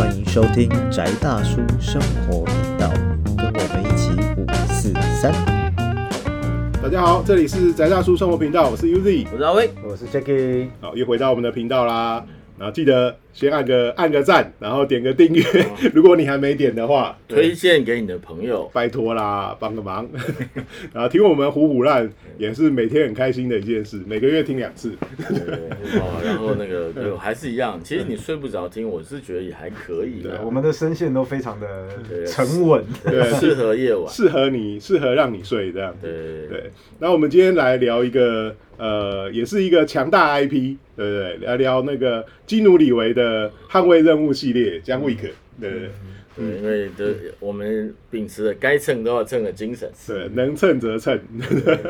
欢迎收听宅大叔生活频道，跟我们一起五四三。大家好，这里是宅大叔生活频道，我是 UZ。我是阿威，我是 Jacky，好，又回到我们的频道啦。然后记得先按个按个赞，然后点个订阅。如果你还没点的话，推荐给你的朋友。拜托啦，帮个忙。然后听我们虎虎烂也是每天很开心的一件事，每个月听两次。对，哦，然后那个就还是一样，其实你睡不着听，我是觉得也还可以的，我们的声线都非常的沉稳。对适合夜晚。适合你，适合让你睡这样。对对对，对，那我们今天来聊一个，呃，也是一个强大 IP，对不对？聊聊那个基努里维的捍卫任务系列，江 week，对对对，因为的我们秉持了该蹭都要蹭的精神。是，能蹭则蹭。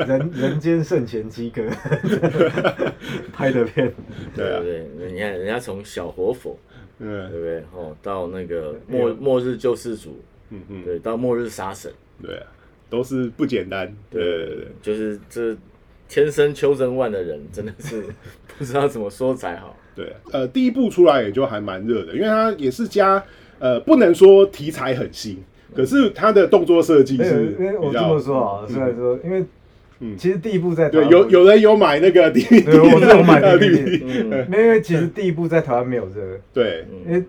人人间圣贤鸡哥 拍的片，对啊对不，对？你看人家从小活佛，对嗯不对？哦，到那个末末日救世主，嗯嗯，对，到末日杀神，对啊，都是不简单。对对对对，就是这天生秋生万的人，真的是 不知道怎么说才好。对，呃，第一部出来也就还蛮热的，因为它也是加，呃，不能说题材很新，可是它的动作设计是因为我这比较么说啊，虽然说，因为嗯。其实第一部在台有有。人有买那个 DVD，对我是有买呃 DVD 嗯，没有因为其实第一部在台湾没有这个。对，因为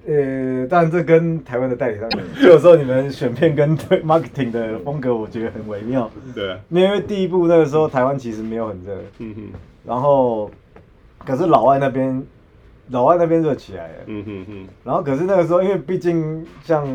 呃，当然这跟台湾的代理商，就有时候你们选片跟对 marketing 的风格，我觉得很微妙。对。啊，因为第一部那个时候台湾其实没有很热，嗯哼，然后可是老外那边老外那边热起来了，嗯哼哼，然后可是那个时候，因为毕竟像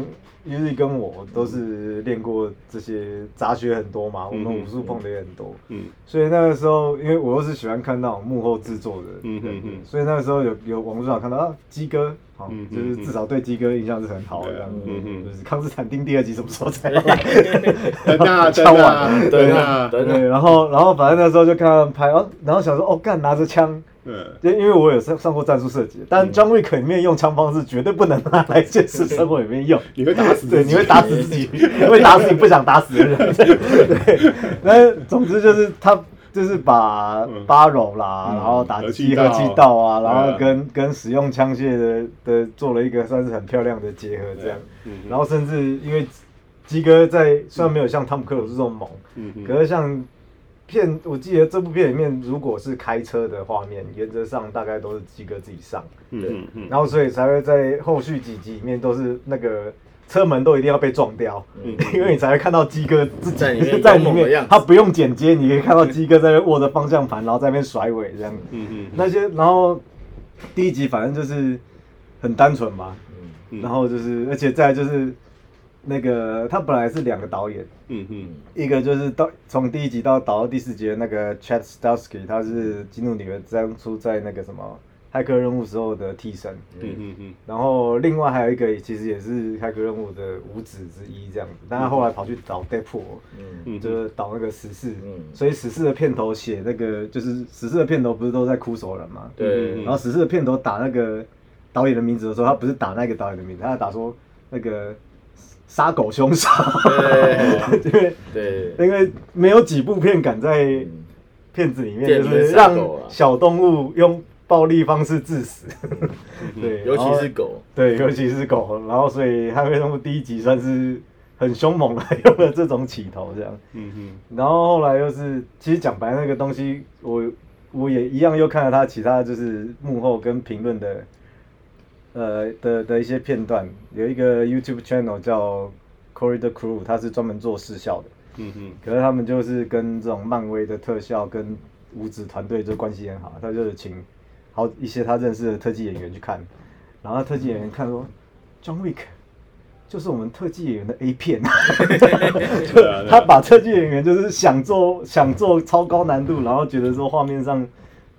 于日跟我都是练过这些杂学很多嘛，我们嗯武术碰的也很多，嗯。所以那个时候，因为我又是喜欢看那种幕后制作的，嗯嗯嗯所以那个时候有有网络上看到啊，鸡哥，好、就是至少对鸡哥印象是很好的嗯嗯就是康斯坦丁第二集什么时候才来？等啊等敲啊碗等啊，等对，然后然后反正那时候就看他们拍，哦，然后想说，哦，干拿着枪。对，就因为我有上上过战术设计，但 John Wick 里面用枪方式绝对不能拿来现实生活里面用。你会打死对，自己你会打死自己，你会打死你不想打死的人。对，那总之就是他就是把嗯。八柔啦，嗯然后打和气道。击和气道啊，然后跟跟使用枪械的的做了一个算是很漂亮的结合这样。嗯然后甚至因为鸡哥在虽然没有像汤姆克鲁斯这么猛，嗯可是像片，我记得这部片里面如果是开车的画面，原则上大概都是鸡哥自己上。嗯哼哼，然后所以才会在后续几集里面都是那个车门都一定要被撞掉，嗯。因为你才会看到鸡哥自己在里面 在他不用剪接，你可以看到鸡哥在那握着方向盘，然后在那边甩尾这样。嗯。哼，那些然后第一集反正就是很单纯嘛，嗯。然后就是而且再就是那个他本来是两个导演，嗯哼，一个就是到从第一集到导到第四集的那个 Chad Stahelski，他是基努里面当初在那个什么骇客任务时候的替身，嗯嗯嗯，然后另外还有一个其实也是骇客任务的五子之一这样子，但他后来跑去导 Deadpool，、嗯。嗯就是导那个十四，嗯。所以十四的片头写那个就是十四的片头不是都在哭手人嘛？对。嗯然后十四的片头打那个导演的名字的时候，他不是打那个导演的名字，他是打说那个杀狗凶手，对。因为对。因为没有几部片敢在嗯。片子里面就是让小动物用暴力方式致死，对，尤其是狗，对，尤其是狗，然后所以《捍卫任务》第一集算是很凶猛的用了这种起头这样，嗯哼，然后后来又是其实讲白那个东西，我我也一样又看了他其他就是幕后跟评论的。呃的的一些片段，有一个 YouTube channel 叫 Corey the Crew，他是专门做视效的。嗯哼，可是他们就是跟这种漫威的特效跟五指团队就关系很好，他就是请好一些他认识的特技演员去看，然后特技演员看说，John Wick 就是我们特技演员的 A 片 他把特技演员就是想做想做超高难度，然后觉得说画面上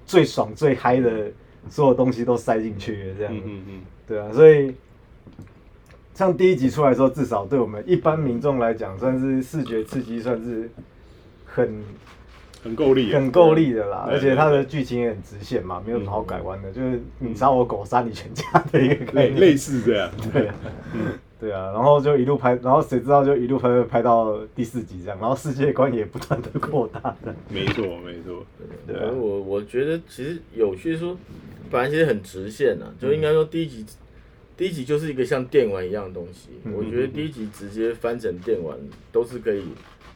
最爽最嗨的所有东西都塞进去了这样嗯，嗯嗯，对啊，所以像第一集出来的时候，至少对我们一般民众来讲，算是视觉刺激，算是很很够力啊，很够力的啦。而且它的剧情也很直线嘛，没有什么好改弯的，就是你杀我狗，杀你全家的一个概念。类类似这样，对啊，对啊，然后就一路拍，然后谁知道就一路拍拍拍到第四集这样，然后世界观也不断的扩大的。没错没错，对啊。而我我觉得其实有趣说，本来其实很直线啊，就应该说第一集第一集就是一个像电玩一样的东西，嗯我觉得第一集直接翻成电玩都是可以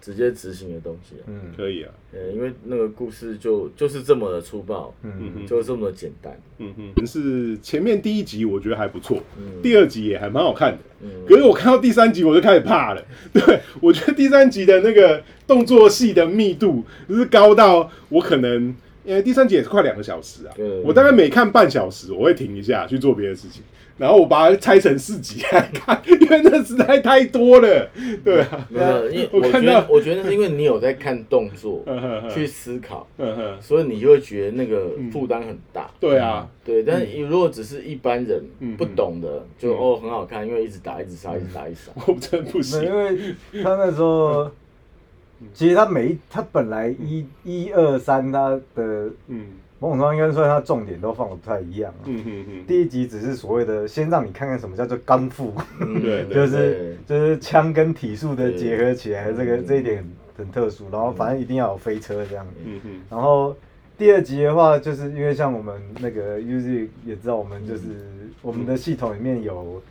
直接执行的东西啊。嗯。可以啊，呃，因为那个故事就就是这么的粗暴，嗯就这么的简单。嗯哼，是前面第一集我觉得还不错，嗯。第二集也还蛮好看的。嗯。可是我看到第三集我就开始怕了，对我觉得第三集的那个动作戏的密度就是高到我可能，因为第三集也是快两个小时啊对，我大概每看半小时我会停一下去做别的事情，然后我把它拆成四集来看，因为那实在太多了，对啊，没有，因为我觉我看到得，我觉得 那是因为你有在看动作 去思考，所以你就会觉得那个负担很大。对啊，对，但是你如果只是一般人嗯不懂的，就嗯哦很好看，因为一直打一直杀一直打一直杀。我真不行，因为他那时候，其实他每一他本来一一二三他的嗯某种程度上应该算他重点都放的不太一样啊。嗯哼哼，第一集只是所谓的先让你看看什么叫做刚腹，嗯 对对就是就是枪跟体术的结合起来，这个嗯。这一点很很特殊。然后反正一定要有飞车这样。嗯哼，然后第二集的话，就是因为像我们那个 Uzi 也知道，我们就是我们的系统里面有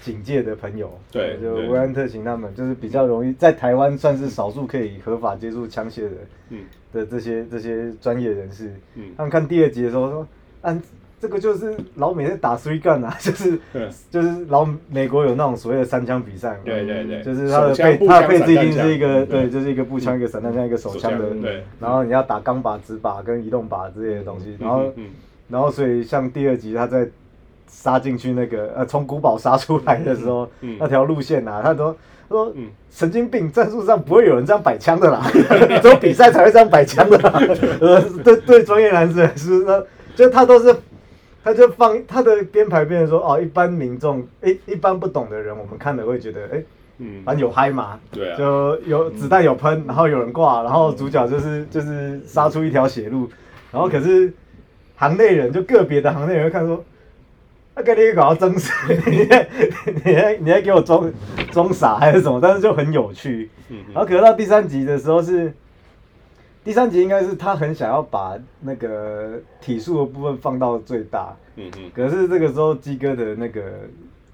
警戒的朋友，对对。就维安特勤他们，就是比较容易在台湾算是少数可以合法接触枪械的嗯的这些这些专业人士。嗯。他们看第二集的时候说，啊，这个就是老美在打 three gun 啊，就是嗯就是老美国有那种所谓的三枪比赛嘛，对对对就是他的配他的配置一定是一个枪对，就是一个步枪一个散弹枪一个手枪的对。然后你要打钢靶、直靶跟移动靶之类的东西，然后嗯。然后所以像第二集他在杀进去那个呃从古堡杀出来的时候，嗯那条路线啊，他说他说嗯。神经病，战术上不会有人这样摆枪的啦，只有比赛才会这样摆枪的啦。呃，对对，专业男士来说，那就他都是。他就放他的编排变成说哦，一般民众一一般不懂的人，我们看了会觉得哎，嗯。反正有嗨嘛，对啊。就有子弹有喷，然后有人挂，然后主角就是就是杀出一条血路，然后可是行内人就个别的行内人会看说，那给你搞到真死，你还你还给我装装傻还是什么？但是就很有趣。嗯然后可是到第三集的时候是，第三集应该是他很想要把那个体术的部分放到最大，嗯嗯可是这个时候鸡哥的那个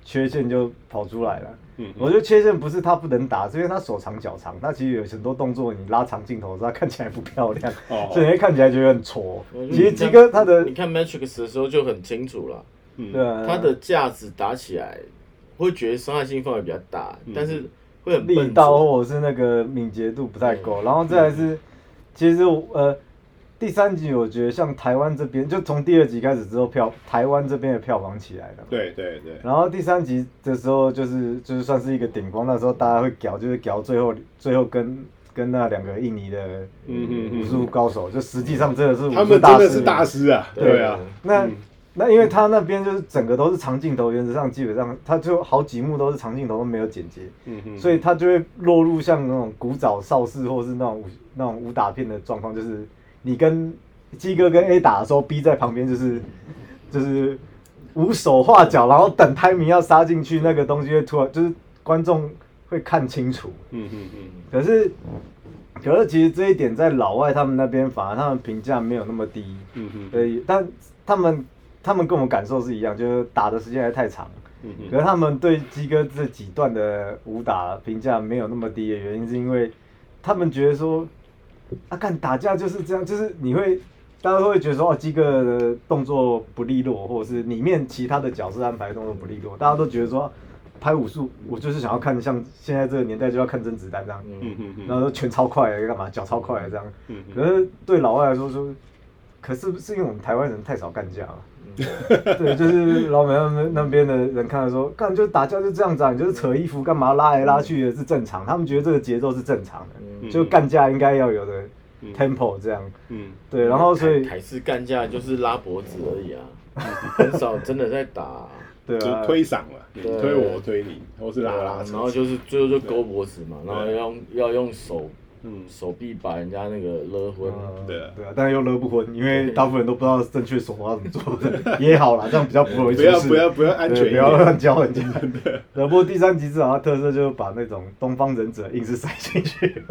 缺陷就跑出来了。嗯我觉得缺陷不是他不能打，是因为他手长脚长，他其实有很多动作你拉长镜头的时候，他看起来不漂亮，哦所以你看起来觉得很挫嗯。其实鸡哥他的你看 Matrix 的时候就很清楚了，嗯。对啊。它的架子打起来会觉得伤害性范围比较大，嗯。但是会很力道。或者是那个敏捷度不太够，然后再来是，其实我呃第三集我觉得像台湾这边，就从第二集开始之后票台湾这边的票房起来了嘛。对对对，然后第三集的时候，就是就是算是一个顶峰，那时候大家会屌，就是屌最后最后跟跟那两个印尼的武术高手，就实际上真的是武他们真的是大师啊，对啊，那、嗯那因为他那边就是整个都是长镜头，原则上基本上他就好几幕都是长镜头都没有剪接，嗯哼，所以他就会落入像那种古早邵氏或是那种武那种武打片的状况，就是你跟鸡哥跟 A 打的时候，B 在旁边就是就是无手画脚，然后等 timing 要杀进去，那个东西会突然就是观众会看清楚。嗯嗯嗯可是可是其实这一点在老外他们那边反而他们评价没有那么低，嗯嗯对，但他们他们跟我们感受是一样，就是打的时间还太长。嗯可是他们对鸡哥这几段的武打评价没有那么低的原因，是因为他们觉得说，啊，看打架就是这样，就是你会大家会觉得说，哦，鸡哥的动作不利落，或者是里面其他的角色安排的动作不利落，大家都觉得说，拍武术我就是想要看像现在这个年代就要看甄子丹这样，嗯嗯嗯，然后说拳超快的干嘛，脚超快的这样。嗯可是对老外来说说，可是是因为我们台湾人太少干架了。对，就是老美他们那边的人看到说，干就打架就这样子啊，你就是扯衣服干嘛拉来拉去的是正常，他们觉得这个节奏是正常的，嗯。就干架应该要有的嗯。tempo 这样。嗯。对，然后所以台式干架就是拉脖子而已啊，很少真的在打对啊，推搡了，推我推你，或是拉拉扯，然后就是最后就勾脖子嘛，然后要用要用手嗯手臂把人家那个勒昏。嗯对啊对啊，但是又勒不昏，因为大部分人都不知道正确手法怎么做的，也好啦，这样比较不容易出事。不要不要不要安全不要，乱教人家。对，不过第三集至少它特色就是把那种东方忍者硬是塞进去。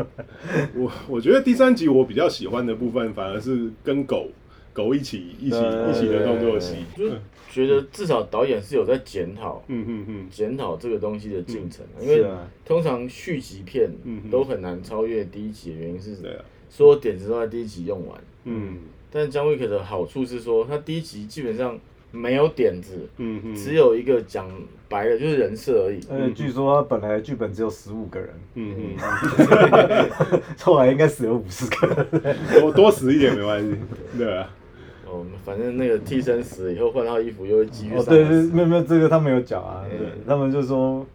我我觉得第三集我比较喜欢的部分反而是跟狗狗一起一起一起的动作戏，就是觉得至少导演是有在检讨嗯嗯嗯检讨这个东西的进程，因为通常续集片嗯嗯都很难超越第一集的原因是对啊，所有点子都在第一集用完。嗯。但是姜维克的好处是说，他第一集基本上没有点子，嗯嗯，只有一个讲白了就是人设而已。而且据说他本来剧本只有十五个人，嗯嗯，后来应该死了五十个人。多多死一点没关系，对啊，哦，反正那个替身死了以后换套衣服又会继续哦，对对，没有没有，这个他没有讲啊，他们就说，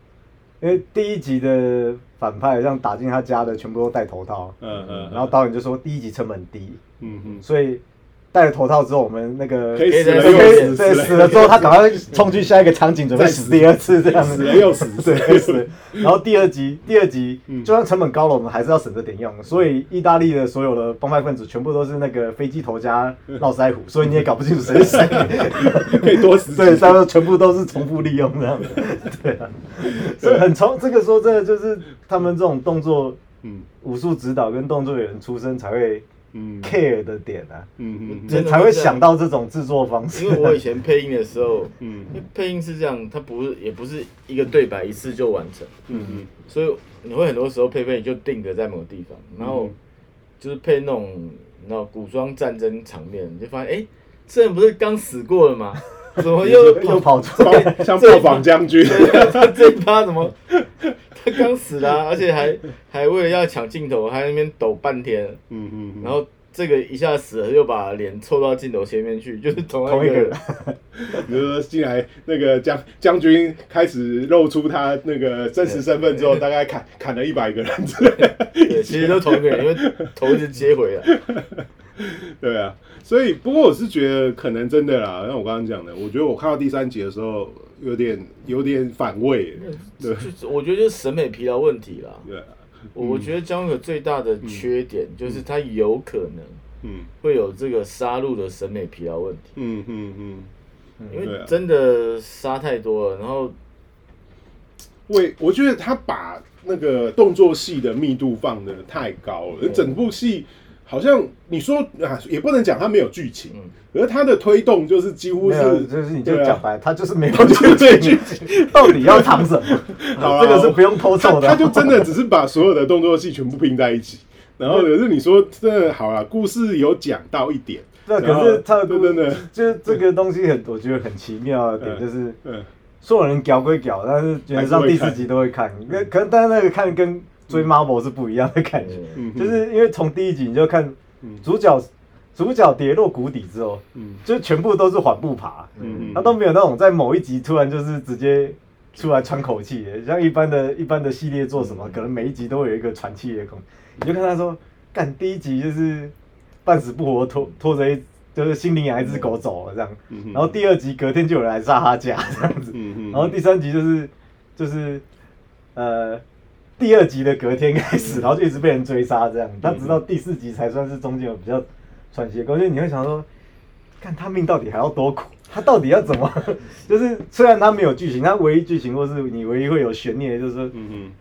因为第一集的反派让打进他家的全部都戴头套，嗯嗯，然后导演就说第一集成本低，嗯嗯，所以戴了头套之后，我们那个可以死了又死，对死了之后，他赶快冲去下一个场景，准备死第二次这样子，死了又死对，死死。然后第二集，第二集嗯就算成本高了，我们还是要省着点用。所以意大利的所有的帮派分子全部都是那个飞机头加络腮胡，所以你也搞不清楚谁是谁。可以多死 对，他们全部都是重复利用这样子。对啊，所以很重这个说真的，就是他们这种动作嗯武术指导跟动作演员出身才会嗯。care 的点啊，嗯嗯真的才会想到这种制作方式。因为我以前配音的时候，嗯。因为配音是这样，它不是也不是一个对白一次就完成，嗯嗯。所以你会很多时候配配你就定格在某个地方，然后就是配那种你知道古装战争场面，你就发现哎、诶这人不是刚死过了吗？怎么又又跑出来，像破防将军，他这一趴怎么 他刚死了啊、而且还还为了要抢镜头，还在那边抖半天，嗯嗯，然后这个一下死了，又把脸凑到镜头前面去，就是同一个人如 说进来那个将将军开始露出他那个真实身份之后，大概砍砍了一百个人之类其实都同一个人，因为头一直接回来。对啊，所以不过我是觉得可能真的啦，像我刚刚讲的，我觉得我看到第三集的时候有点有点反胃，对。就我觉得就是审美疲劳问题啦。对啊，我我觉得姜文最大的缺点就是他有可能嗯。会有这个杀戮的审美疲劳问题，嗯嗯嗯，因为真的杀太多了，然后为我觉得他把那个动作戏的密度放的太高了，整部戏好像你说啊，也不能讲它没有剧情，嗯。可是它的推动就是几乎没有，是，就是你就对啊讲白，他就是没有 对对剧情，到底要藏什么？好啦这个是不用偷他凑的。他就真的只是把所有的动作戏全部拼在一起，然后可是你说真的好了，故事有讲到一点，对，然后可是他的故对真的就是这个东西很，我觉得很奇妙的点嗯就是，嗯所有人屌归屌，但是原则上第四集都会看，那可能但是那个看跟追 Marvel 是不一样的感觉，就是因为从第一集你就看嗯。主角主角跌落谷底之后，嗯。就全部都是缓步爬，嗯他都没有那种在某一集突然就是直接出来喘口气的，像一般的一般的系列做什么，可能每一集都会有一个喘气的空，你就看他说，干第一集就是半死不活拖拖着一就是心灵养一只狗走了这样，嗯然后第二集隔天就有人来杀他家这样子，然后第三集就是就是呃第二集的隔天开始，然后就一直被人追杀这样，他直到第四集才算是中间有比较喘息的空间，你会想说，看他命到底还要多苦，他到底要怎么？就是虽然他没有剧情，他唯一剧情或是你唯一会有悬念，就是说，嗯嗯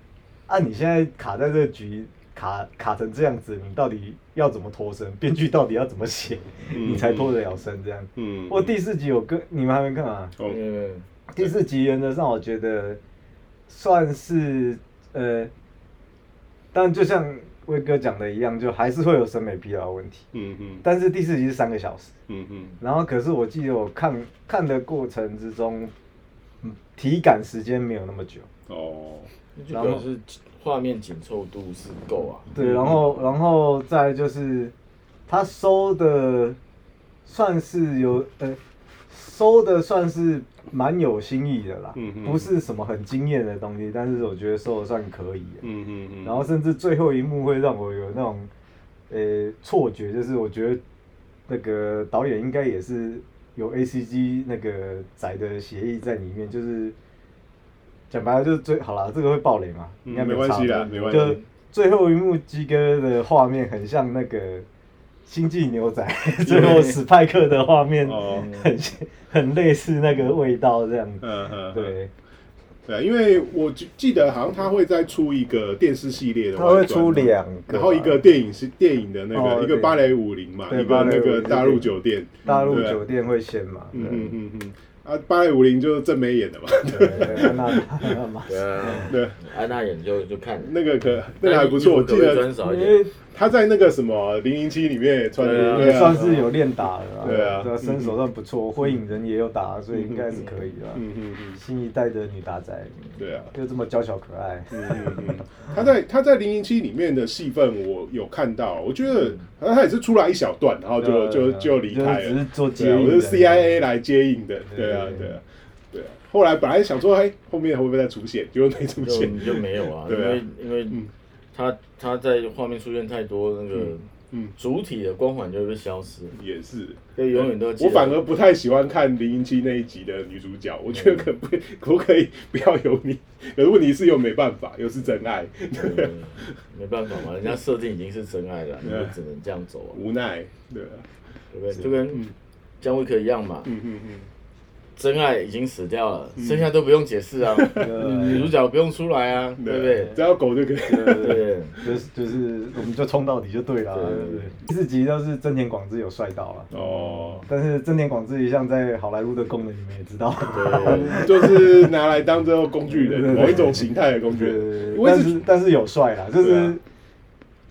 啊，你现在卡在这个局。卡卡成这样子，你到底要怎么脱身？编剧到底要怎么写，嗯你才脱得了身？这样。嗯，我第四集有跟你们还没看啊？哦嗯第四集原则上我觉得算是呃，但就像威哥讲的一样，就还是会有审美疲劳问题。嗯嗯但是第四集是三个小时，嗯嗯然后可是我记得我看看的过程之中，嗯，体感时间没有那么久。哦，然后是画面紧凑度是够啊。对，然后然后再就是他收的算是有呃收的算是蛮有新意的啦，不是什么很惊艳的东西，但是我觉得说的算可以的。嗯嗯嗯，然后甚至最后一幕会让我有那种呃错觉，就是我觉得那个导演应该也是有 A C G 那个仔的协议在里面，就是讲白了就是最好了，这个会爆雷嘛，嗯应该没关系差啦没关系就最后一幕鸡哥的画面很像那个。星际牛仔最后史派克的画面哦。很很类似那个味道这样，嗯嗯，对，对啊，因为我记记得好像他会再出一个电视系列的他会出两个，然后一个电影是电影的那个、哦一个芭蕾舞林嘛，对一个那个大陆酒店，大陆酒店会先嘛，嗯嗯嗯嗯，啊，芭蕾舞林就是郑梅演的嘛，对，安娜安娜嘛对。安娜演就就看，那个可那个还不错，我记得因为点，他在那个什么零零七里面也穿也算是有练打了啦，对啊。对身手算不错，火影人也有打，所以应该是可以的。嗯嗯嗯，新一代的女打仔，对啊。又这么娇小可爱，嗯嗯嗯，他在他在零零七里面的戏份我有看到，我觉得好像他也是出来一小段，然后就就就离开了。是只是了。做接应，我是 CIA 来接应的，对。对啊对对啊。对啊。后来本来想说，哎，后面会不会再出现，结果没出就现。就没有啊，因对啊。为因为嗯他他在画面出现太多那个嗯，主体的光环就会被消失，也是。所以永远都记得。我反而不太喜欢看零零七那一集的女主角，我觉得可不可不可以不要有你？可是问题是又没办法，又是真爱，嗯没办法嘛，人家设定已经是真爱了，你就只能这样走啊，无奈，对啊，对不对？就跟姜维克一样嘛，嗯嗯嗯，真爱已经死掉了，剩下都不用解释啊，女主角不用出来啊，对。不对？只要狗就可以。对。对对，就是就是我们就冲到底就对了，对对不对？第四集都是真田广志有帅到了，哦，但是真田广志一向在好莱坞的功能你们也知道，对 就是拿来当这个工具人，某一种形态的工具人。但是但是有帅啦，就是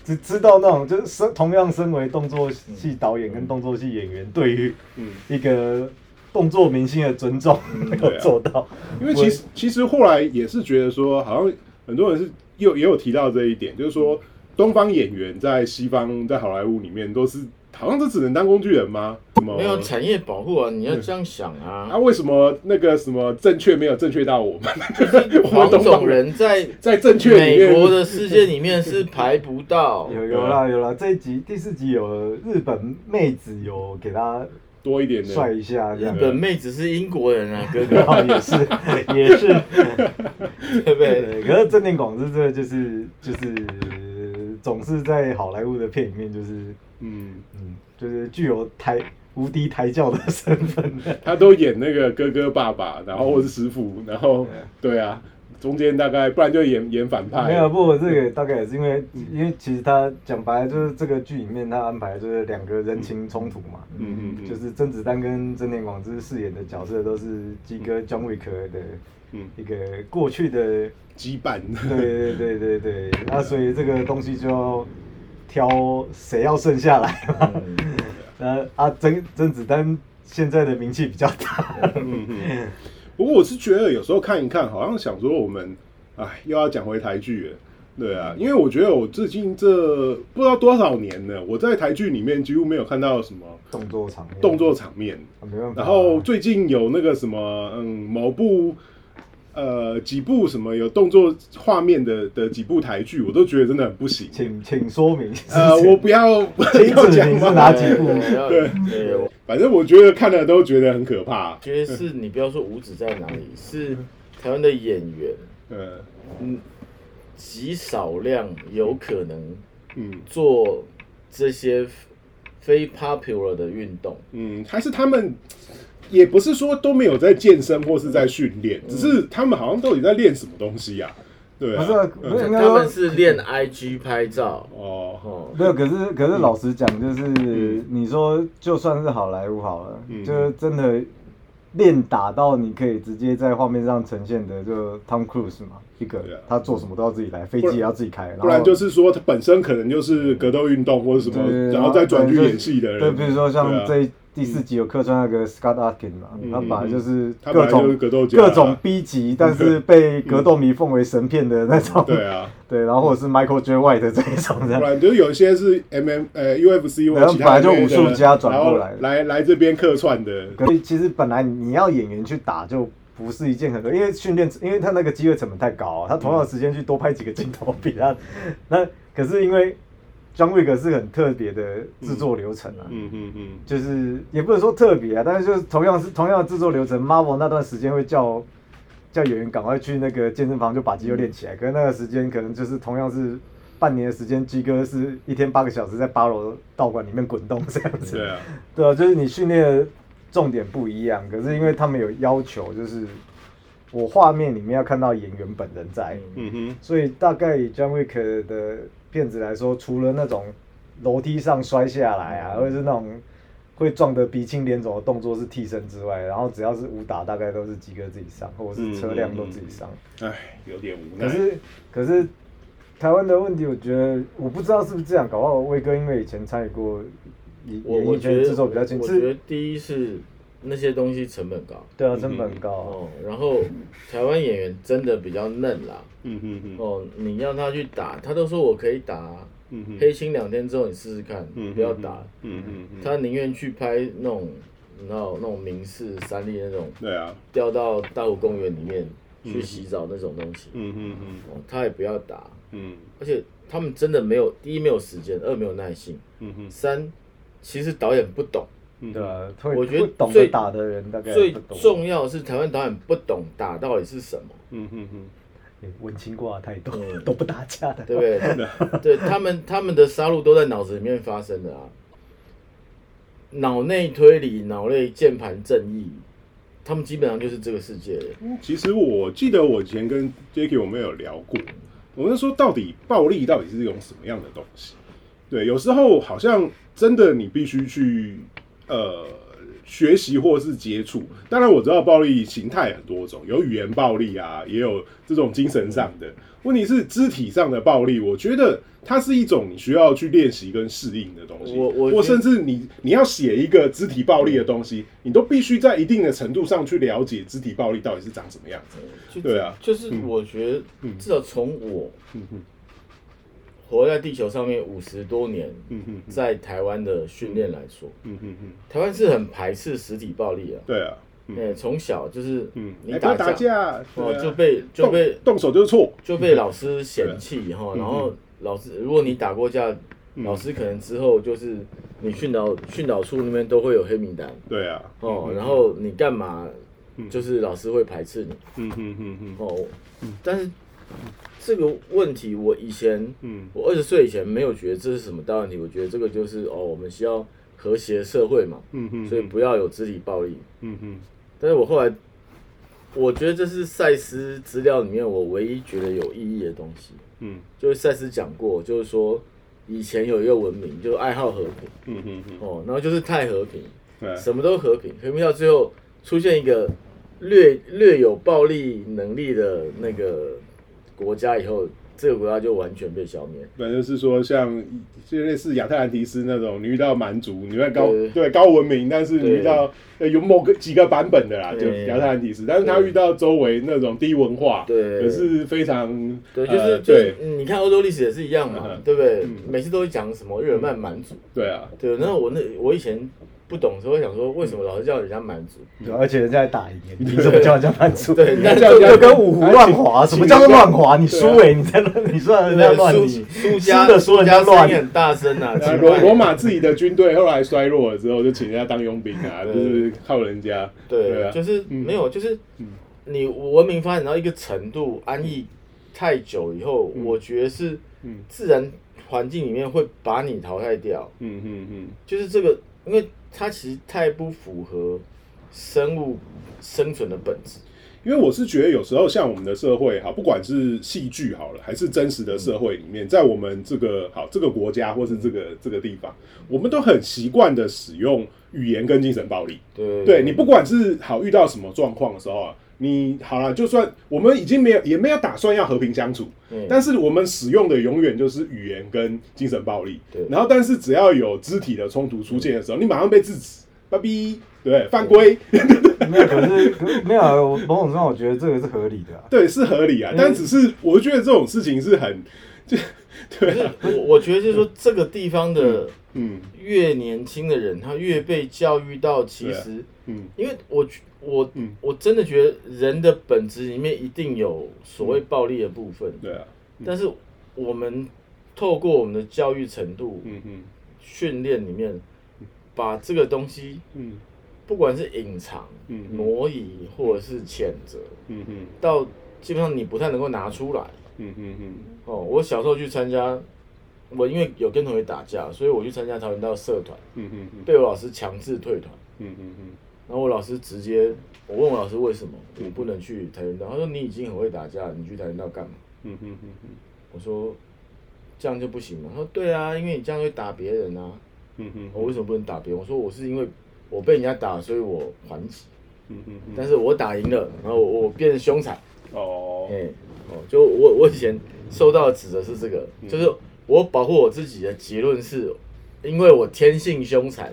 只知道那种就是身同样身为动作戏导演跟动作戏演员，对于嗯，一个动作明星的尊重 没有做到，因为其实其实后来也是觉得说，好像很多人是又也有提到这一点，就是说东方演员在西方在好莱坞里面都是好像都只能当工具人吗？什么没有产业保护啊，你要这样想啊？啊。为什么那个什么正确没有正确到我们？我黄种人在在正确美国的世界里面是排不到，有有啦有啦，这一集第四集有日本妹子有给他多一点的。帅一下这样。日。本妹子是英国人啊，哥哥，然后也是 也是，对不对？对，可是正田广之这个就是就是总是在好莱坞的片里面就是嗯，嗯就是具有抬无敌抬轿的身份的，他都演那个哥哥爸爸，然后或是师傅，然后对啊，中间大概不然就演演反派。没有，不过这个大概也是因为因为其实他讲白了就是这个剧里面他安排就是两个人情冲突嘛，嗯嗯嗯，就是甄子丹跟真田广之饰演的角色都是鸡哥 John Wick 的嗯一个过去的羁绊。对对对对对，那 所以这个东西就要挑谁要剩下来嘛。嗯 那啊，甄甄子丹现在的名气比较大，嗯嗯。不过我是觉得有时候看一看，好像想说我们，哎，又要讲回台剧了。对啊，因为我觉得我最近这不知道多少年了，我在台剧里面几乎没有看到什么动作场面，动作场面。啊没办法啊。然后最近有那个什么，嗯，某部呃几部什么有动作画面的的几部台剧，我都觉得真的很不行。请请说明。呃，我 不要不请要讲是哪几部对要对对，反正我觉得看了都觉得很可怕。觉得是你不要说五指在哪里，是台湾的演员，呃，嗯，极少量有可能嗯做这些非 popular 的运动。嗯，还是他们也不是说都没有在健身或是在训练，只是他们好像到底在练什么东西呀、对啊，不是啊嗯。不是应该他们是练 IG 拍照。哦，哦，没有，可是可是老实讲，就是你说就算是好莱坞好了，嗯。就是真的练打到你可以直接在画面上呈现的，就 Tom Cruise 嘛，一个对啊。他做什么都要自己来，飞机也要自己开，不然就是说他本身可能就是格斗运动或者什么，对，然后再转去演戏的人，对，比如说像这第四集有客串那个 Scott Adkins 嘛，嗯他本来就是各种各种 B 级，但是被格斗迷奉为神片的那种，对啊，对，然后或者是 Michael J. White 这一种这样。不。然就是有些是 M M 呃 U F C 或者其他然后本来就武术家转过来来来这边客串的，可是其实本来你要演员去打就不是一件很多，因为训练，因为他那个机会成本太高、啊，他同样的时间去多拍几个镜头比他，那可是因为 John Wick 是很特别的制作流程啊，嗯嗯嗯，就是也不能说特别啊，但是就是同样是同样的制作流程，Marvel 那段时间会叫叫演员赶快去那个健身房就把肌肉练起来，可是那个时间可能就是同样是。半年的时间，鸡哥是一天八个小时在八楼道馆里面滚动这样子。对啊，对啊，就是你训练的重点不一样，可是因为他们有要求，就是我画面里面要看到演员本人在，嗯哼，所以大概以 John Wick 的片子来说，除了那种楼梯上摔下来啊，或者是那种会撞得鼻青脸肿的动作是替身之外，然后只要是武打，大概都是几个自己上，或者是车辆都自己上。哎，有点无奈。可是可是台湾的问题，我觉得我不知道是不是这样，搞不好威哥因为以前参与过演我演艺圈我觉得制作比较近，我觉得，第一是那些东西成本高。对啊，成本高，哦，然后台湾演员真的比较嫩啦。嗯哼哼，哦，你让他去打，他都说我可以打啊，嗯哼，黑青两天之后你试试看，嗯不要打，嗯哼哼，他宁愿去拍那种你知道那种民事三立那种对啊，掉到大湖公园里面去洗澡那种东西，嗯哼哼，哦，他也不要打，嗯。而且他们真的没有第一没有时间，二没有耐性，嗯哼，三其实导演不懂。嗯对啊，我觉得懂最得打的人大概最重要的是台湾导演不懂打到底是什么，嗯哼哼，欸文青挂太多，嗯。都不打架的，对不对？对他们他们的杀戮都在脑子里面发生的啊，脑内推理、脑内键盘正义，他们基本上就是这个世界的。其实我记得我以前跟 Jacky 我们有聊过，我们说到底暴力到底是一种什么样的东西？对，有时候好像真的你必须去呃学习或是接触。当然我知道暴力形态很多种，有语言暴力啊，也有这种精神上的。问题是肢体上的暴力，我觉得它是一种你需要去练习跟适应的东西。我我或甚至你你要写一个肢体暴力的东西，你都必须在一定的程度上去了解肢体暴力到底是长什么样子。对啊就是我觉得嗯至少从我嗯哼，活在地球上面五十多年，在台湾的训练来说，台湾是很排斥实体暴力啊。对啊，嗯哎，从小就是嗯，你打打架，哦就被就被动动手就是错，就被老师嫌弃哈，嗯然后老师如果你打过架，嗯老师可能之后就是你训导训导处那边都会有黑名单对啊，哦，嗯然后你干嘛嗯就是老师会排斥你嗯哼哼哼，哦，但是这个问题我以前嗯。我二十岁以前没有觉得这是什么大问题，我觉得这个就是哦我们需要和谐社会嘛，嗯哼，所以不要有肢体暴力，嗯哼，但是我后来我觉得这是赛斯资料里面我唯一觉得有意义的东西。嗯。就是赛斯讲过，就是说以前有一个文明，就是爱好和平。嗯哼哼，哦，然后就是太和平，对，什么都和平，和平到最后出现一个略略有暴力能力的那个国家以后，这个国家就完全被消灭。反正是说像就类似亚特兰蒂斯那种，你遇到蛮族，你会高对。对高文明，但是你遇到呃有某个几个版本的啦，就亚特兰蒂斯，但是他遇到周围那种低文化，对。可是非常对，就是、呃对你看欧洲历史也是一样嘛，嗯。对不对？嗯每次都会讲什么日耳曼蛮族，对啊，对。然后我那我以前不懂的时候，会想说为什么老是叫人家满族？对而且人家还打赢你，你怎么叫人家满足？对，但叫人家就跟五胡乱华，什么叫做乱华？你输哎，你在乱，你说人家乱，输你输家输的说人家乱你，很大声啊，奇怪。呃罗罗马自己的军队后来衰弱了之后，就请人家当佣兵啊，就是靠人家，对，啊，就是嗯。没有，就是嗯。你文明发展到一个程度，安逸太久以后，嗯。我觉得是嗯。自然环境里面会把你淘汰掉。嗯嗯嗯。就是这个，因为它其实太不符合生物生存的本质。因为我是觉得有时候像我们的社会哈，不管是戏剧好了，还是真实的社会里面，在我们这个好这个国家或是这个这个地方，我们都很习惯的使用语言跟精神暴力。对对你不管是好遇到什么状况的时候啊，你好了，就算我们已经没有也没有打算要和平相处，嗯但是我们使用的永远就是语言跟精神暴力。对然后但是只要有肢体的冲突出现的时候，你马上被制止，爸比，对，犯规，没有，可是没有啊，我某种程度上我觉得这个是合理的啊。对，是合理啊。嗯但只是我觉得这种事情是很，就对啊，我我觉得就是说，这个地方的嗯越年轻的人，他越被教育到，其实，嗯。因为我我嗯。我真的觉得人的本质里面一定有所谓暴力的部分，对啊，但是我们透过我们的教育程度、嗯嗯训练里面，把这个东西嗯。不管是隐藏、嗯嗯挪移或者是谴责，嗯嗯到基本上你不太能够拿出来。嗯嗯嗯哦，我小时候去参加，我因为有跟同学打架，所以我去参加跆拳道社团，嗯嗯被我老师强制退团。嗯嗯然后我老师直接，我问我老师为什么我不能去跆拳道，他说你已经很会打架了，你去跆拳道干嘛？嗯嗯嗯嗯我说这样就不行吗？他说对啊，因为你这样会打别人啊。嗯嗯我为什么不能打别人？我说我是因为我被人家打，所以我还击，嗯嗯嗯，但是我打赢了，然后我变凶残。哦。哎、哦，就我我以前受到的指责是这个，嗯。就是我保护我自己的结论是，因为我天性凶残，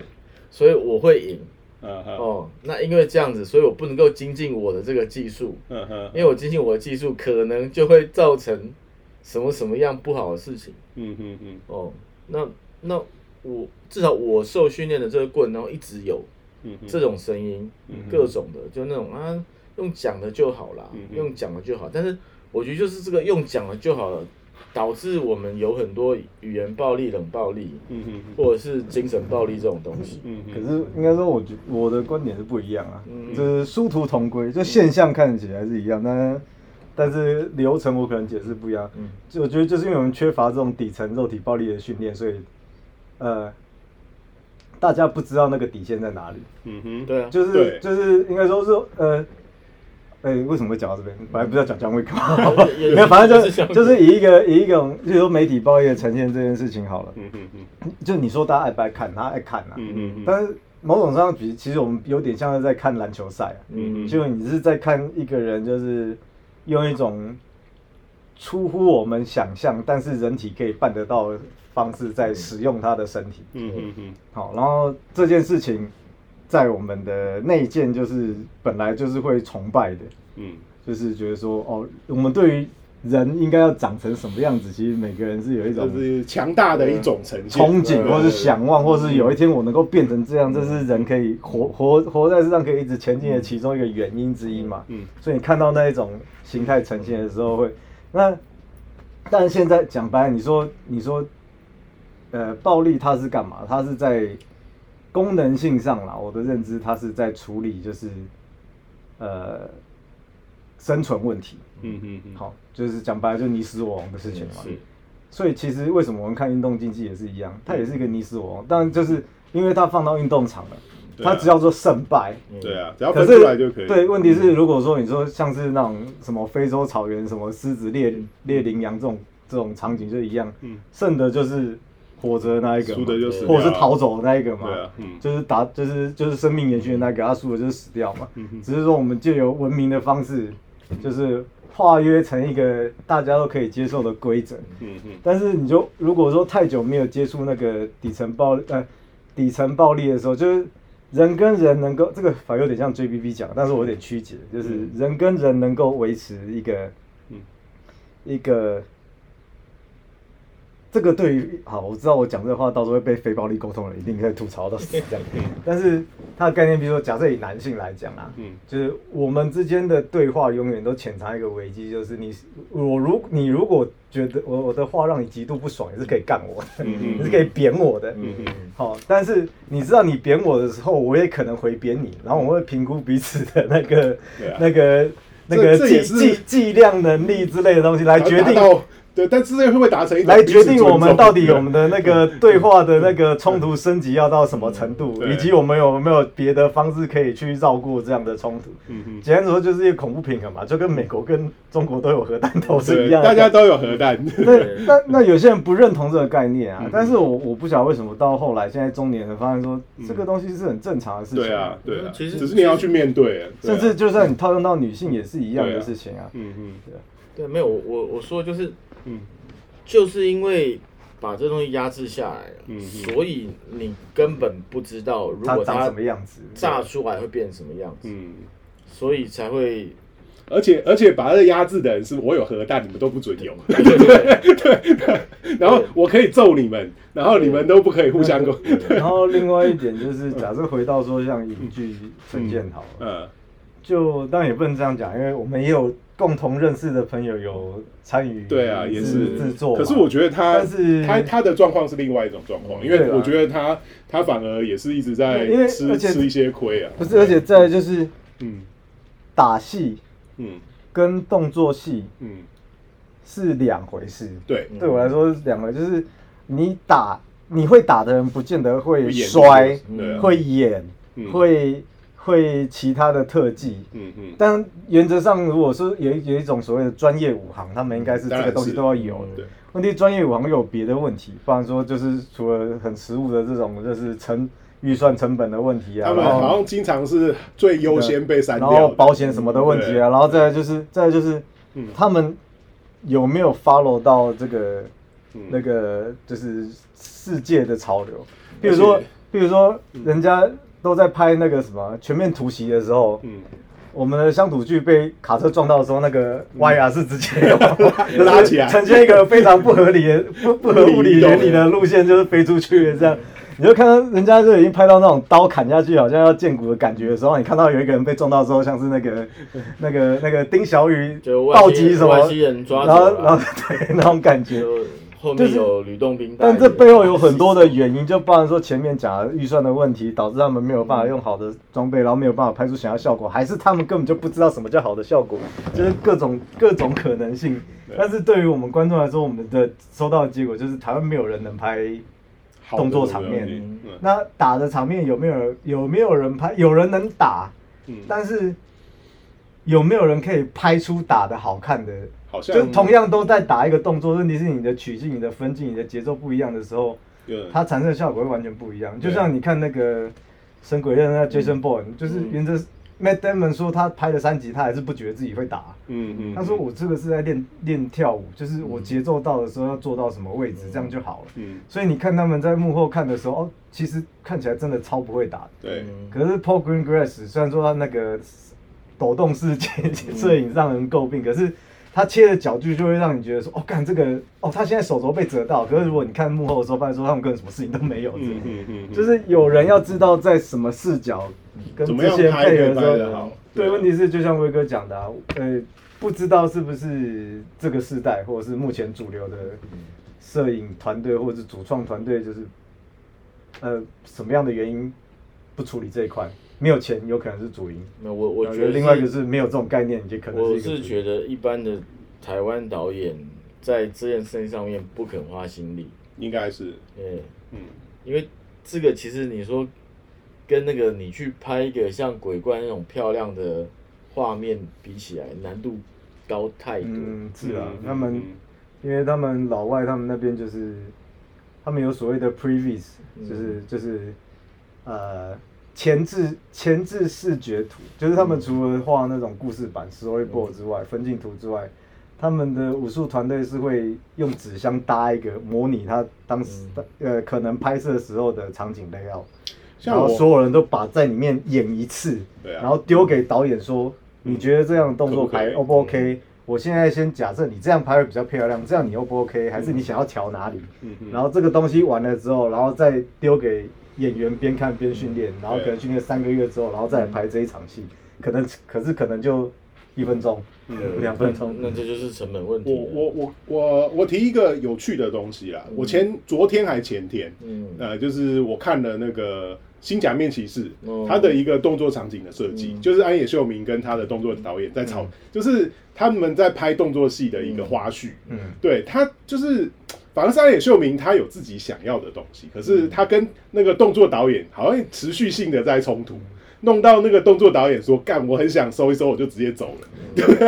所以我会赢。嗯哼。哦，那因为这样子，所以我不能够精进我的这个技术，嗯哼。因为我精进我的技术，可能就会造成什么什么样不好的事情。嗯嗯嗯哦，那那我至少我受训练的这个过程当中，一直有嗯这种声音，嗯各种的，就那种啊，用讲的就好啦，嗯用讲的就好。但是我觉得就是这个用讲的就好了，导致我们有很多语言暴力、冷暴力，嗯哼或者是精神暴力这种东西。嗯可是应该说，我觉我的观点是不一样啊，嗯就是殊途同归，就现象看起来是一样，但但是流程我可能解释不一样。嗯就我觉得就是因为我们缺乏这种底层肉体暴力的训练，所以呃，大家不知道那个底线在哪里。嗯哼，对啊，就是就是应该说是呃，哎、为什么会讲到这边？本来不是要讲姜维克吗？也 也没有，反正就就是是就是以一个以一种，就是说媒体报业呈现这件事情好了。嗯嗯嗯就你说大家爱不爱看，他爱看啊。嗯嗯嗯但是某种上，比其实我们有点像是在看篮球赛啊。嗯就你是在看一个人，就是用一种出乎我们想象，但是人体可以办得到的方式在使用他的身体。嗯嗯嗯好，然后这件事情在我们的内建就是本来就是会崇拜的，嗯就是觉得说哦，我们对于人应该要长成什么样子，其实每个人是有一种就是强大的一种呈现，憧憬，对或是想望，或是有一天我能够变成这样，这是人可以活活活在世上可以一直前进的其中一个原因之一嘛。嗯所以你看到那一种形态呈现的时候会，那但是现在讲白了，你说你说，呃，暴力它是干嘛？它是在功能性上啦，我的认知它是在处理就是呃生存问题。嗯嗯嗯，好，就是讲白了，就是你死我亡的事情嘛。是所以其实为什么我们看运动竞技也是一样，它也是一个你死我亡，当然就是因为它放到运动场了，它只要做胜败。对啊，只要可分出来就可以。对，问题是如果说你说像是那种什么非洲草原什么狮子猎猎羚羊这种这种场景就一样，嗯胜的就是活着的那一个嘛，输的就死或者是逃走的那一个嘛，对啊嗯。就是打就是就是生命延续的那个，他输了就是死掉嘛。嗯只是说我们借由文明的方式，就是化约成一个大家都可以接受的规则。嗯嗯但是你就如果说太久没有接触那个底层暴呃底层暴力的时候，就是人跟人能够这个反而有点像 JBB 讲，但是我有点曲解，就是嗯。人跟人能够维持一个嗯。一个。这个对于好，我知道我讲这话到时候会被非暴力沟通的人一定会吐槽到死这样。但是它的概念，比如说，假设以男性来讲啊，嗯。就是我们之间的对话永远都潜藏一个危机，就是你我如你如果觉得我我的话让你极度不爽，你是可以干我的，你是可以扁我的，嗯嗯好，但是你知道你扁我的时候，我也可能回扁你，然后我们会评估彼此的那个、啊。那个那个计计计量能力之类的东西来决定对，但是这会不会达成一种来决定我们到底我们的那个对话的那个冲突升级要到什么程度，以及我们有没有别的方式可以去绕过这样的冲突。嗯哼简单说就是一个恐怖平衡嘛，就跟美国跟中国都有核弹头是，一样的。大家都有核弹。那那那有些人不认同这个概念啊，嗯但是我我不晓得为什么到后来现在中年人发现说这个东西是很正常的事情。对。啊，对。啊，其实只是你要去面对。甚至就算你套用到女性也是一样的事情啊。嗯嗯对，没有我我我说的就是嗯。就是因为把这东西压制下来了，所以你根本不知道如它长果它什么样子？炸出来会变什么样子，嗯，所以才会而且而且把它压制的人是我有核弹，你们都不准有，对对对对，然后我可以揍你们，然后你们都不可以互相攻，然后另外一点就是，假设回到说像影剧呈现好了，嗯就当然也不能这样讲，因为我们也有共同认识的朋友有参与对啊，也是。制作。可是我觉得他但是他他的状况是另外一种状况，因为我觉得他他反而也是一直在吃吃一些亏啊，不是，而且再就是嗯。打戏嗯。跟动作戏嗯，是两回事。对，对我来说是两回，就是你打你会打的人，不见得会摔，会演，嗯。会会其他的特技。嗯嗯，但原则上，如果是有一有一种所谓的专业武行，他们应该是这个东西都要有的。对，问题专业武行有别的问题，不然说就是除了很实务的这种，就是成预算成本的问题啊，他们好像经常是最优先被删然掉。然，后保险什么的问题对啊，然后再来就是再来就是嗯。他们有没有 follow 到这个嗯。那个就是世界的潮流？比如说比如说人家都在拍那个什么全面突袭的时候，嗯，我们的乡土剧被卡车撞到的时候，那个歪牙是直接有 拉起来。呈现一个非常不合理的、不不合物理原理的路线，就是飞出去这样。你就看到人家就已经拍到那种刀砍下去，好像要见骨的感觉的时候，你看到有一个人被撞到之后，像是那个、那个、那个丁小雨暴击什么，然后，然后对那种感觉。就后就是面有吕洞宾，但这背后有很多的原因，就包含说前面讲的预算的问题，导致他们没有办法用好的装备，然后没有办法拍出想要效果，还是他们根本就不知道什么叫好的效果，就是各种 各种可能性。但是对于我们观众来说，我们的收到的结果就是台湾没有人能拍动作场面嗯那打的场面有没有人有没有人拍？有人能打，嗯，但是有没有人可以拍出打的好看的？好像就同样都在打一个动作，问题是你的曲径、你的分镜、你的节奏不一样的时候，它产生的效果会完全不一样。就像你看那个《神鬼恋》那 Jason Bourne，、就是原则 Matt Damon 说他拍了三集，他还是不觉得自己会打。嗯嗯，他说我这个是在练练跳舞，就是我节奏到的时候要做到什么位置，这样就好了。嗯所以你看他们在幕后看的时候，哦，其实看起来真的超不会打的。对，嗯可是 Paul Greengrass 虽然说他那个抖动式 摄影让人诟病，可是他切的角度就会让你觉得说，哦，干这个，哦，他现在手肘被折到。可是如果你看幕后的时候，发现说他们根本什么事情都没有，嗯嗯嗯，就是有人要知道在什么视角跟这些配合的时候，拍得好，对，啊问题是就像威哥讲的、啊，呃，不知道是不是这个时代，或者是目前主流的摄影团队或者是主创团队，就是呃什么样的原因不处理这一块？没有钱，有可能是主因。那我我觉得另外一个是没有这种概念，就可能我是觉得一般的台湾导演在这件事情上面不肯花心力，应该是，对，嗯。因为这个其实你说跟那个你去拍一个像鬼怪那种漂亮的画面比起来，难度高太多。嗯，是啊，嗯他们嗯因为他们老外他们那边就是，他们有所谓的 previs，嗯就是就是呃前置前置视觉图，就是他们除了画那种故事版 storyboard 之外，分镜图之外，他们的武术团队是会用纸箱搭一个模拟他当时呃可能拍摄时候的场景 layout，然后所有人都把在里面演一次，对啊。然后丢给导演说，你觉得这样的动作拍可不可以？O 不 OK？我现在先假设你这样拍会比较漂亮，这样你 O 不 OK？还是你想要调哪里？嗯嗯。然后这个东西完了之后，然后再丢给演员边看边训练，然后可能训练三个月之后，然后再来拍这一场戏，可能可是可能就一分钟、嗯。两分钟。那这就是成本问题。我我我我我提一个有趣的东西啦，我前昨天还前天，嗯。呃，就是我看了那个《新假面骑士》哦。他的一个动作场景的设计，嗯。就是安野秀明跟他的动作导演在吵，就是他们在拍动作戏的一个花絮。嗯，对他就是，反而是安野秀明他有自己想要的东西，可是嗯他跟那个动作导演好像持续性的在冲突。弄到那个动作导演说：“干，我很想收一收，我就直接走了。对不对？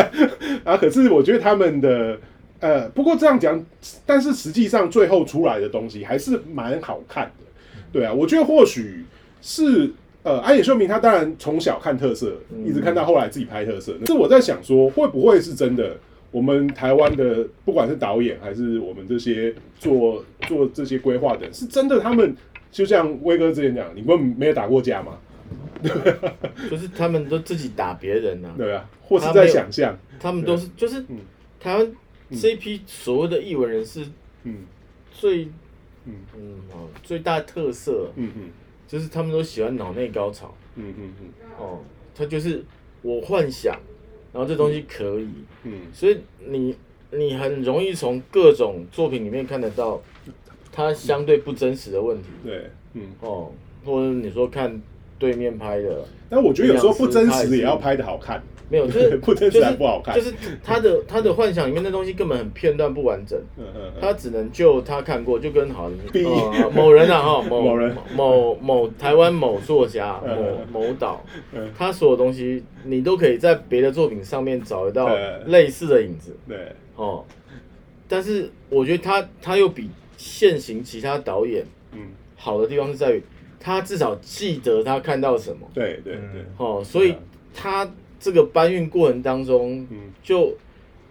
啊，可是我觉得他们的呃，不过这样讲，但是实际上最后出来的东西还是蛮好看的。对啊，我觉得或许是呃，安野秀明他当然从小看特色，嗯一直看到后来自己拍特色。是我在想说，会不会是真的？我们台湾的不管是导演还是我们这些做做这些规划的人，是真的他们就像威哥之前讲，你们没有打过架嘛？就是他们都自己打别人呐、对啊，或是在想象，他们都是就是嗯。台湾这一批所谓的艺文人士嗯。最嗯。嗯哦最大的特色。嗯嗯。就是他们都喜欢脑内高潮。嗯嗯嗯。哦，他就是我幻想，然后这东西可以，嗯。所以你你很容易从各种作品里面看得到它相对不真实的问题。对，嗯。哦，或者你说看对面拍的，但我觉得有时候不真实也要拍的好看。没有，就是 不真实还不好看。就是他的他的幻想里面那东西根本很片段不完整，他只能就他看过，就跟好逼呃某人啊哈 某某人。某某台湾某作家嗯某某导嗯，他所有东西你都可以在别的作品上面找得到类似的影子。对，哦，但是我觉得他他又比现行其他导演嗯，好的地方是在于他至少记得他看到什么。对对对，哦，所以他这个搬运过程当中，嗯。就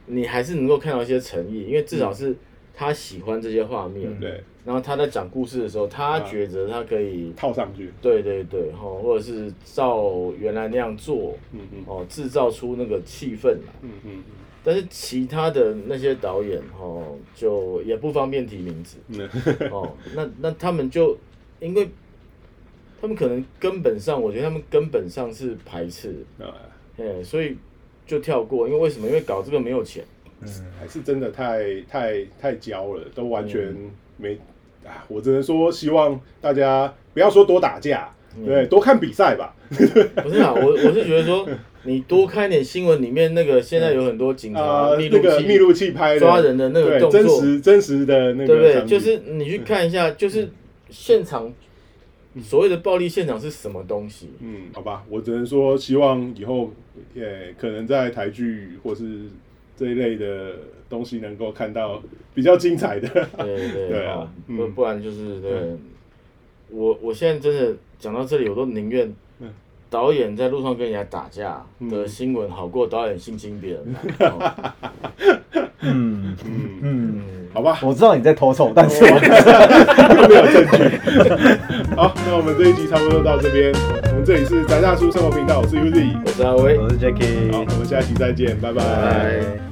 你还是能够看到一些诚意，因为至少是他喜欢这些画面，嗯对，然后他在讲故事的时候，他觉得他可以，套上去，对对对，哈，或者是照原来那样做，嗯嗯。哦，制造出那个气氛来。嗯嗯但是其他的那些导演，哦，就也不方便提名字，嗯，哦，那那他们就因为。他们可能根本上，我觉得他们根本上是排斥哎，所以就跳过，因为为什么？因为搞这个没有钱。还是真的太太太焦了，都完全没啊！我只能说，希望大家不要说多打架，对，多看比赛吧。不是啊，我我是觉得说，你多看点新闻里面那个，现在有很多警察啊，密录器那个密录器拍抓人的那个动作真实真实的那个对不对？就是你去看一下，就是现场所谓的暴力现场是什么东西？嗯，好吧，我只能说，希望以后也可能在台剧或是这一类的东西能够看到比较精彩的。对对 对啊不不然就是对。我我现在真的讲到这里，我都宁愿嗯导演在路上跟人家打架的新闻好过导演性侵别人。哦嗯。嗯，嗯，好吧，我知道你在偷臭，但是我没有证据。好，那我们这一集差不多到这边。我们这里是宅大叔生活频道，我是 Uzi。我是阿威。我，是 Jacky，好，我们下一期再见，拜。拜拜